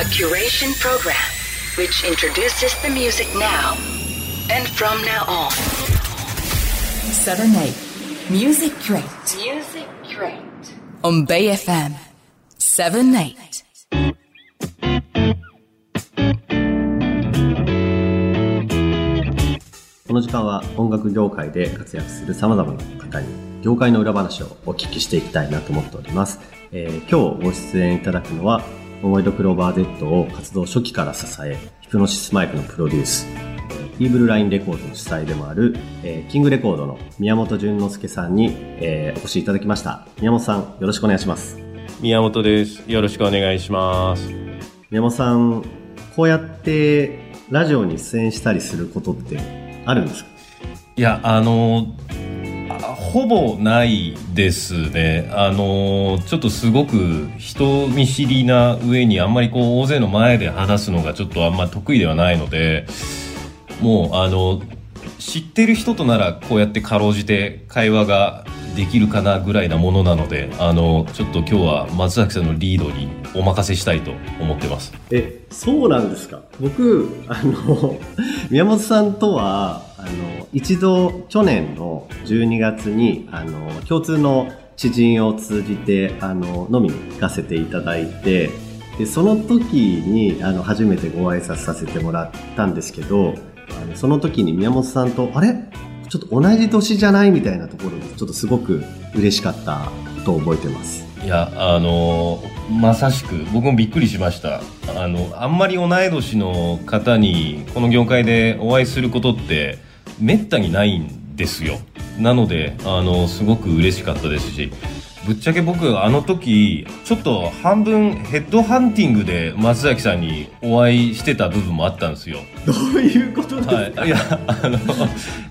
A curation program which introduces the music now and from now on. 7 8 Music Crate Music Crate. on Bay FM 7 8この時間は音楽業界で活躍する様々な方に業界の裏話をお聞きしていきたいなと思っております。えー今日ご出演いただくのは、桃色クローバー Z を活動初期から支え、ヒプノシスマイクのプロデュース、えーイーブルラインレコードの主催でもある、えーキングレコードの宮本淳之介さんに、えーお越しいただきました。宮本さん、よろしくお願いします。宮本です。よろしくお願いします。宮本さん、こうやってラジオに出演したりすることってあるんですか？いや、あの、あほぼないですね。あの、ちょっとすごく人見知りな上にあんまりこう大勢の前で話すのがちょっとあんま得意ではないので、もうあの、知ってる人とならこうやってかろうじて会話ができるかなぐらいなものなので、あの、ちょっと今日は松崎さんのリードにお任せしたいと思ってます。え、そうなんですか？僕、あの、宮本さんとは、あの、一度、去年の12月に、あの、共通の知人を通じて、あの、飲みに行かせていただいて、で、その時に、あの、初めてご挨拶させてもらったんですけど、あのその時に宮本さんと、あれ？ちょっと同じ年じゃない？みたいなところで、ちょっとすごく嬉しかったと覚えてます。いやあのまさしく僕もびっくりしました。あのあんまり同い年の方にこの業界でお会いすることってめったにないんですよ。なのであのすごく嬉しかったですしぶっちゃけ僕あの時ちょっと半分ヘッドハンティングで松崎さんにお会いしてた部分もあったんですよ。どういうことですか、はい、いやあの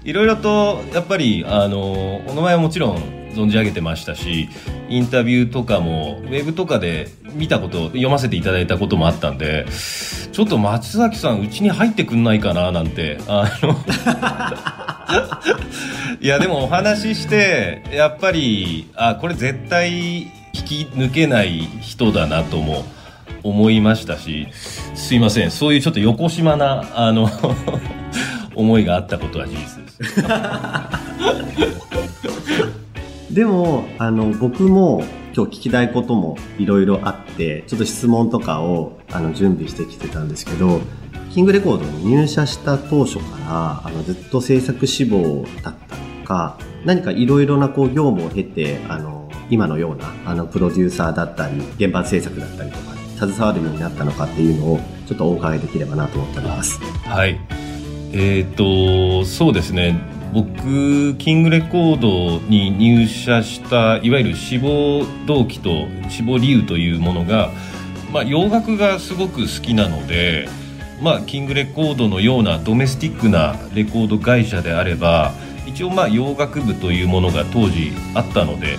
いろいろとやっぱりあのお名前はもちろん存じ上げてましたしインタビューとかもウェブとかで見たこと読ませていただいたこともあったんでちょっと松崎さんうちに入ってくんないかななんてあの いやでもお話ししてやっぱりあこれ絶対引き抜けない人だなとも思いましたしすいませんそういうちょっと横島なあの 思いがあったことは事実です。でも、あの、僕も今日聞きたいこともいろいろあって、ちょっと質問とかをあの準備してきてたんですけど、キングレコードに入社した当初から、あの、ずっと制作志望だったのか、何かいろいろなこう業務を経て、あの、今のような、あの、プロデューサーだったり、現場制作だったりとか、携わるようになったのかっていうのを、ちょっとお伺いできればなと思っております。はいえっ、とそうですね僕キングレコードに入社したいわゆる志望動機と志望理由というものが、まあ、洋楽がすごく好きなので、まあ、キングレコードのようなドメスティックなレコード会社であれば一応まあ洋楽部というものが当時あったので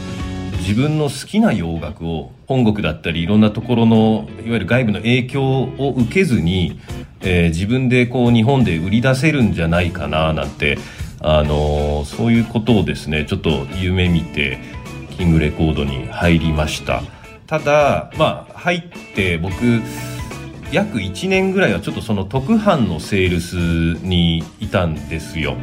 自分の好きな洋楽を本国だったりいろんなところのいわゆる外部の影響を受けずに、えー自分でこう日本で売り出せるんじゃないかななんて、あのそういうことをですねちょっと夢見てキングレコードに入りました。ただまあ入って僕約1年ぐらいはちょっとその特販のセールスにいたんですよ。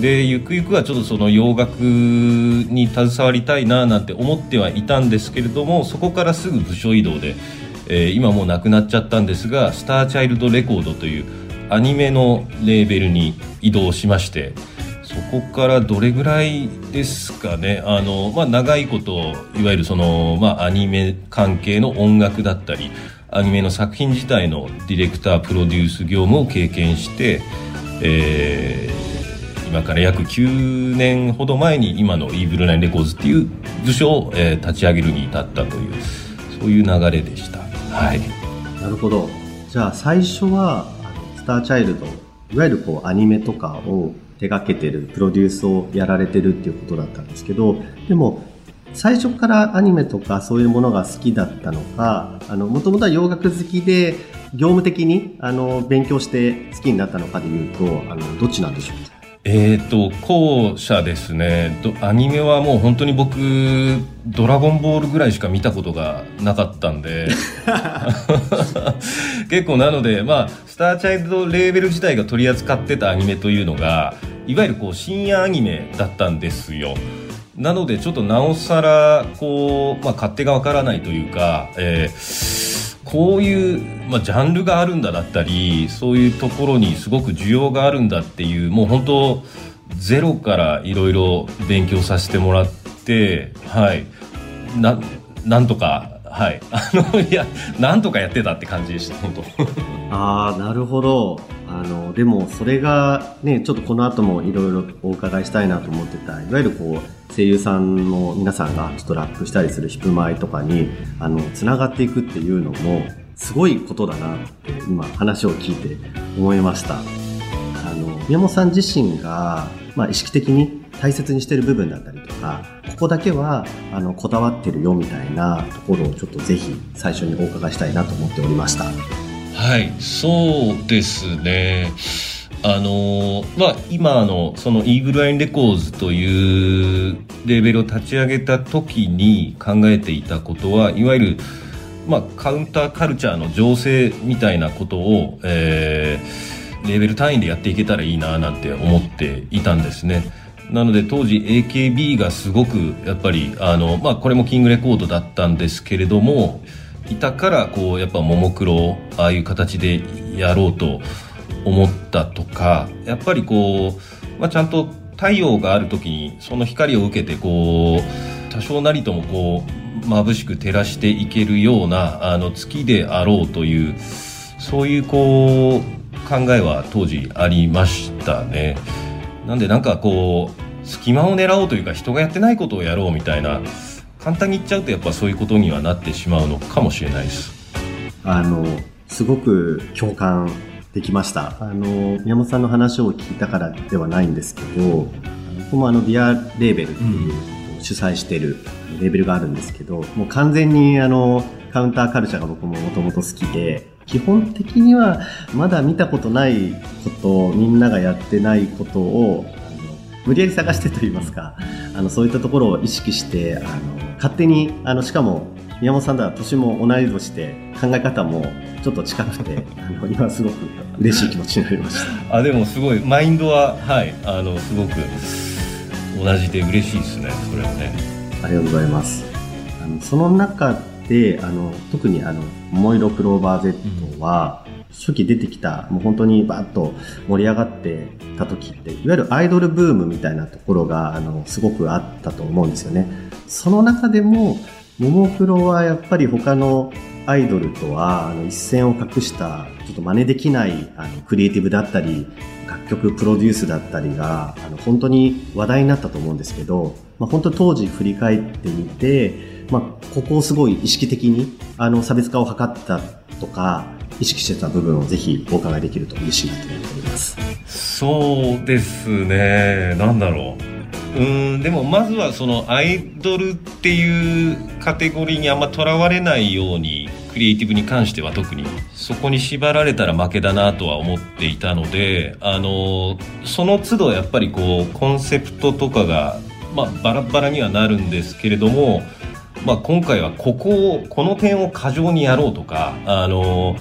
でゆくゆくはちょっとその洋楽に携わりたいななんて思ってはいたんですけれどもそこからすぐ部署移動で、えー今もうなくなっちゃったんですがスターチャイルドレコードというアニメのレーベルに移動しましてそこからどれぐらいですかね？あの、まあ、長いこといわゆるその、まあ、アニメ関係の音楽だったりアニメの作品自体のディレクタープロデュース業務を経験して、えー今から約9年ほど前に今のイーブルナインレコーズっていう部署を、えー立ち上げるに至ったというそういう流れでした。はいなるほど。じゃあ最初は、あのスターチャイルド、いわゆるこうアニメとかを手掛けてる、プロデュースをやられてるっていうことだったんですけど、でも、最初からアニメとかそういうものが好きだったのか、もともとは洋楽好きで、業務的に、あの、勉強して好きになったのかでいうと、あの、どっちなんでしょう？かえー、と後者ですね。アニメはもう本当に僕「ドラゴンボール」ぐらいしか見たことがなかったんで。結構なので、まあ、スターチャイルドレーベル自体が取り扱ってたアニメというのがいわゆるこう深夜アニメだったんですよ。なのでちょっとなおさらこう、まあ、勝手がわからないというか、えー、こういう、まあ、ジャンルがあるんだだったりそういうところにすごく需要があるんだっていうもう本当ゼロからいろいろ勉強させてもらってはい。ななんとかはい。あのいやなんとかやってたって感じでした本当。ああなるほど。あのでもそれがねちょっとこの後もいろいろお伺いしたいなと思ってたいわゆるこう声優さんの皆さんがちょっとラップしたりするヒップマイとかにあのつながっていくっていうのもすごいことだなって今話を聞いて思いました。あの宮本さん自身が、まあ、意識的に大切にしてる部分だったりとかここだけはあのこだわってるよみたいなところをちょっとぜひ最初にお伺いしたいなと思っておりました。はいそうですね。あのまあ今のそのイーグルアインレコーズというレーベルを立ち上げた時に考えていたことはいわゆるまあ、カウンターカルチャーの情勢みたいなことを、えー、レベル単位でやっていけたらいいななんて思っていたんですね。なので当時 AKB がすごくやっぱりあの、まあ、これもキングレコードだったんですけれどもいたからこうやっぱももクロをああいう形でやろうと思ったとかやっぱりこう、まあ、ちゃんと太陽がある時にその光を受けてこう多少なりともこう眩しく照らしていけるようなあの月であろうというそういうこう考えは当時ありましたね。なんでなんかこう隙間を狙おうというか人がやってないことをやろうみたいな簡単に言っちゃうとやっぱそういうことにはなってしまうのかもしれないです。あのすごく共感できました。あの宮本さんの話を聞いたからではないんですけど、僕もあのビアレーベルっていう、主催しているレーベルがあるんですけど、もう完全にあのカウンターカルチャーが僕ももともと好きで、基本的にはまだ見たことないことみんながやってないことをあの無理やり探してといいますかあのそういったところを意識してあの勝手にあのしかも宮本さんとは年も同い年で考え方もちょっと近くて あの今すごく嬉しい気持ちになりました。あでもすごいマインドははいあのすごく同じで嬉しいですねそれはね。ありがとうございます。あのその中で、あの、特にあの、桃色クローバー Z は、初期出てきた、もう本当にバッと盛り上がってた時って、いわゆるアイドルブームみたいなところが、あの、すごくあったと思うんですよね。その中でも、ももクロはやっぱり他のアイドルとはあの一線を画したちょっと真似できないあのクリエイティブだったり楽曲プロデュースだったりがあの本当に話題になったと思うんですけど、まあ、本当当時振り返ってみてまあ、ここをすごい意識的にあの差別化を図ったとか意識してた部分をぜひお伺いできると嬉しいなと思っております。そうですね。なんだろう。うん。でもまずはそのアイドルっていうカテゴリーにあんまとらわれないようにクリエイティブに関しては特にそこに縛られたら負けだなとは思っていたのであのその都度やっぱりこうコンセプトとかが、まあ、バラバラにはなるんですけれどもまあ、今回はここをこの点を過剰にやろうとかあの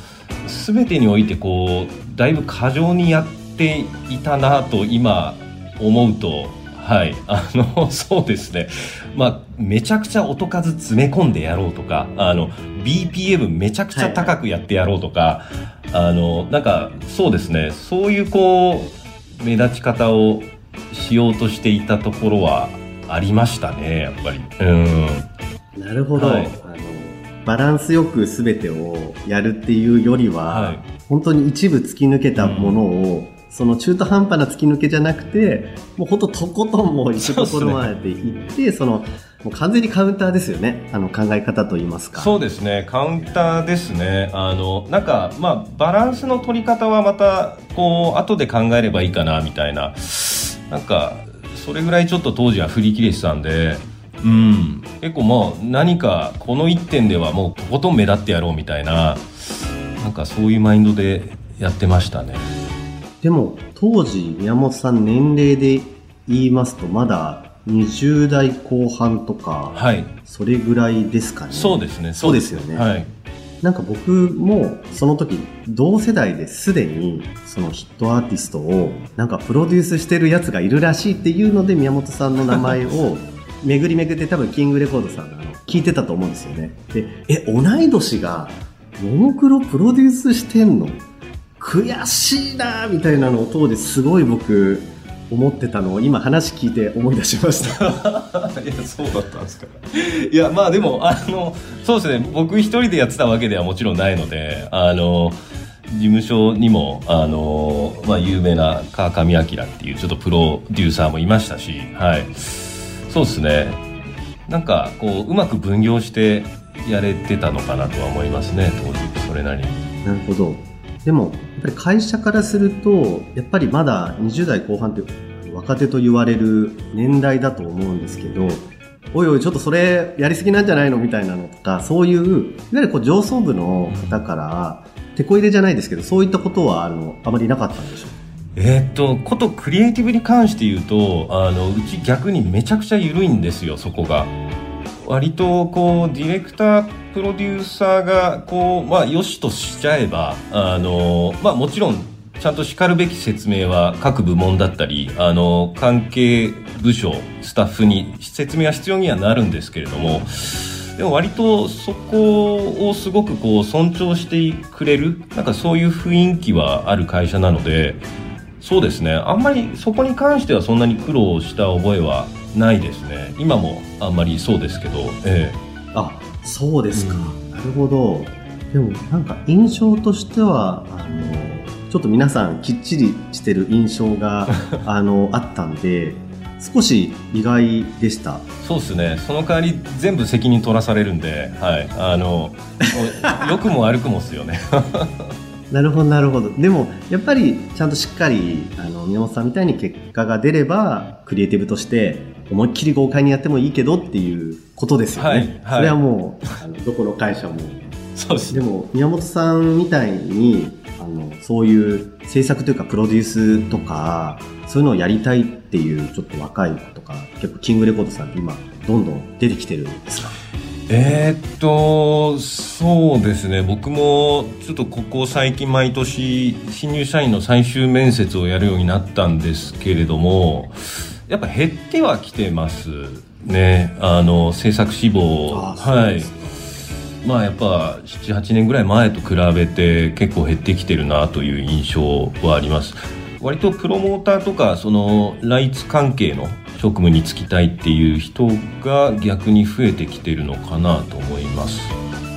全てにおいてこうだいぶ過剰にやっていたなと今思うとはい。あのそうですね。まあめちゃくちゃ音数詰め込んでやろうとかあの BPM めちゃくちゃ高くやってやろうとか、はい、あのなんかそうですね。そういうこう目立ち方をしようとしていたところはありましたねやっぱり。うん。なるほど、はい、あのバランスよく全てをやるっていうよりは、はい、本当に一部突き抜けたものを、うん、その中途半端な突き抜けじゃなくてもう本当とことんもう行くところまで行って、そのもう完全にカウンターですよね。あの考え方といいますか。そうですね。カウンターですね。あのなんかまあバランスの取り方はまたこう後で考えればいいかなみたいな。なんかそれぐらいちょっと当時は振り切れてたんで。うん、結構もう何かこの1点ではもうとことん目立ってやろうみたいな。なんかそういうマインドでやってましたねでも当時宮本さん年齢で言いますとまだ20代後半とか、はい、それぐらいですかね。そうですねそうです。よね、はい、なんか僕もその時同世代ですでにそのヒットアーティストをなんかプロデュースしてるやつがいるらしいっていうので宮本さんの名前を 巡り巡って多分キングレコードさんがあの聞いてたと思うんですよね。で、え、同い年がももクロプロデュースしてんの？悔しいなみたいなのを当時すごい僕思ってたのを今話聞いて思い出しました。いやそうだったんですか。いやまあでもあのそうですね。僕一人でやってたわけではもちろんないのであの事務所にもあの、まあ、有名な川上明っていうちょっとプロデューサーもいましたしはい。そうですね。なんかこううまく分業してやれてたのかなとは思いますね当時それなりに。なるほど。でも、やっぱり会社からすると、やっぱりまだ20代後半って若手と言われる年代だと思うんですけど、おいおい、ちょっとそれやりすぎなんじゃないのみたいなのとか、そういう、いわゆるこう上層部の方から、手こ入れじゃないですけど、そういったことは、あの、あまりなかったんでしょうえーっとことクリエイティブに関して言うとあのうち逆にめちゃくちゃ緩いんですよそこが。割とこうディレクタープロデューサーがこうまあよしとしちゃえばあのまあもちろんちゃんとしかるべき説明は各部門だったりあの関係部署スタッフに説明は必要にはなるんですけれどもでも割とそこをすごくこう尊重してくれるなんかそういう雰囲気はある会社なのでそうですね。あんまりそこに関してはそんなに苦労した覚えはないですね今もあんまりそうですけどえあ、そうですか。うなるほど。でもなんか印象としては、あの、ちょっと皆さんきっちりしてる印象が、あの、あったんで、少し意外でした。えそうですねその代わり全部責任取らされるんではいあの良くも悪くもっすよね なるほど、なるほど。でも、やっぱり、ちゃんとしっかり、あの、宮本さんみたいに結果が出れば、クリエイティブとして、思いっきり豪快にやってもいいけどっていうことですよね。はいはいそれはもう、あのどこの会社も。そうですでも、宮本さんみたいに、あの、そういう制作というか、プロデュースとか、そういうのをやりたいっていう、ちょっと若い子とか、結構、キングレコードさんって今、どんどん出てきてるんですか？えーっとそうですね僕もちょっとここ最近毎年新入社員の最終面接をやるようになったんですけれどもやっぱ減ってはきてますね。あの制作志望。はい。まあやっぱ78年ぐらい前と比べて結構減ってきてるなという印象はあります。割とプロモーターとかそのライツ関係の職務に就きたいっていう人が逆に増えてきてるのかなと思います。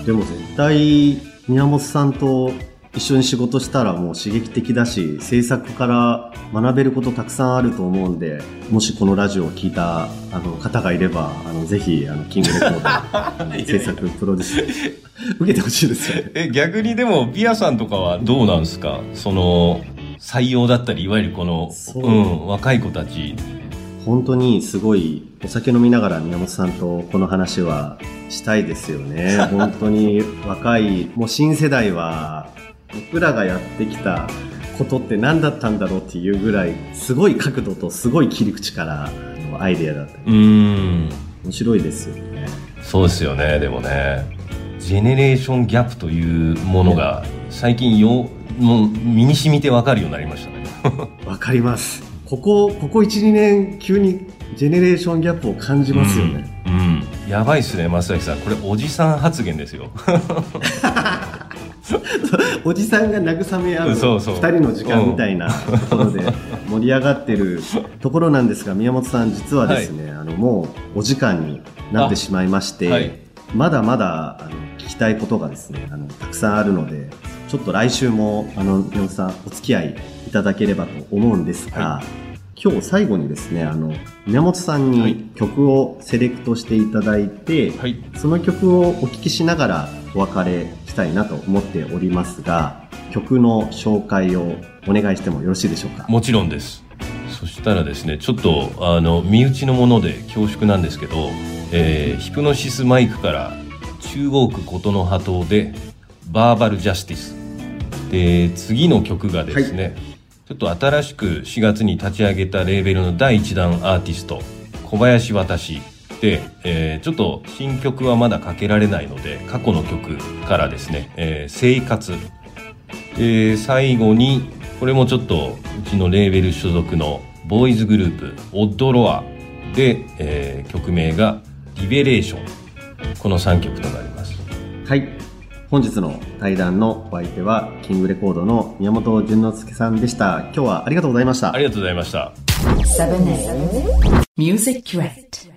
でも絶対宮本さんと一緒に仕事したらもう刺激的だし制作から学べることたくさんあると思うんでもしこのラジオを聞いたあの方がいればあのぜひあのキングレコード制作プロデュース受けてほしいですよね。え逆にでもビアさんとかはどうなんですか？その採用だったりいわゆるこのそう。うん、若い子たち。本当にすごいお酒飲みながら宮本さんとこの話はしたいですよね。本当に若い、もう新世代は僕らがやってきたことって何だったんだろうっていうぐらいすごい角度とすごい切り口からあのアイデアだった。りうん。面白いですよね。そうですよね。でもねジェネレーションギャップというものが最近よもう身に染みてわかるようになりましたね。わかります。ここ、ここ1、2年急にジェネレーションギャップを感じますよね。うん、うん。やばいっすね増崎さん。これおじさん発言ですよ おじさんが慰め合うそうそう。二人の時間みたいなところで盛り上がってるところなんですが宮本さん実はですね、あのもうお時間になってしまいまして、はい。まだまだあの聞きたいことがですねあのたくさんあるのでちょっと来週もあの宮本さんお付き合いいただければと思うんですが、は今日最後にですねあの宮本さんはい。に曲をセレクトしていただいて、はい。その曲をお聴きしながらお別れしたいなと思っておりますが、曲の紹介をお願いしてもよろしいでしょうか？もちろんです。そしたらですねちょっとあの身内のもので恐縮なんですけど、えーヒプノシスマイクから中央区琴の葉島でバーバルジャスティス。で次の曲がですね、ちょっと新しく4月に立ち上げたレーベルの第1弾アーティスト小林私えーちょっと新曲はまだかけられないので過去の曲からですね「えー生活」で最後にこれもちょっとうちのレーベル所属のボーイズグループオッドロアで、えー曲名が「リベレーション」この3曲となりますはい。本日の対談のお相手は、キングレコードの宮本淳之介さんでした。今日はありがとうございましたあ。りがとうございました7 8 Music Direct.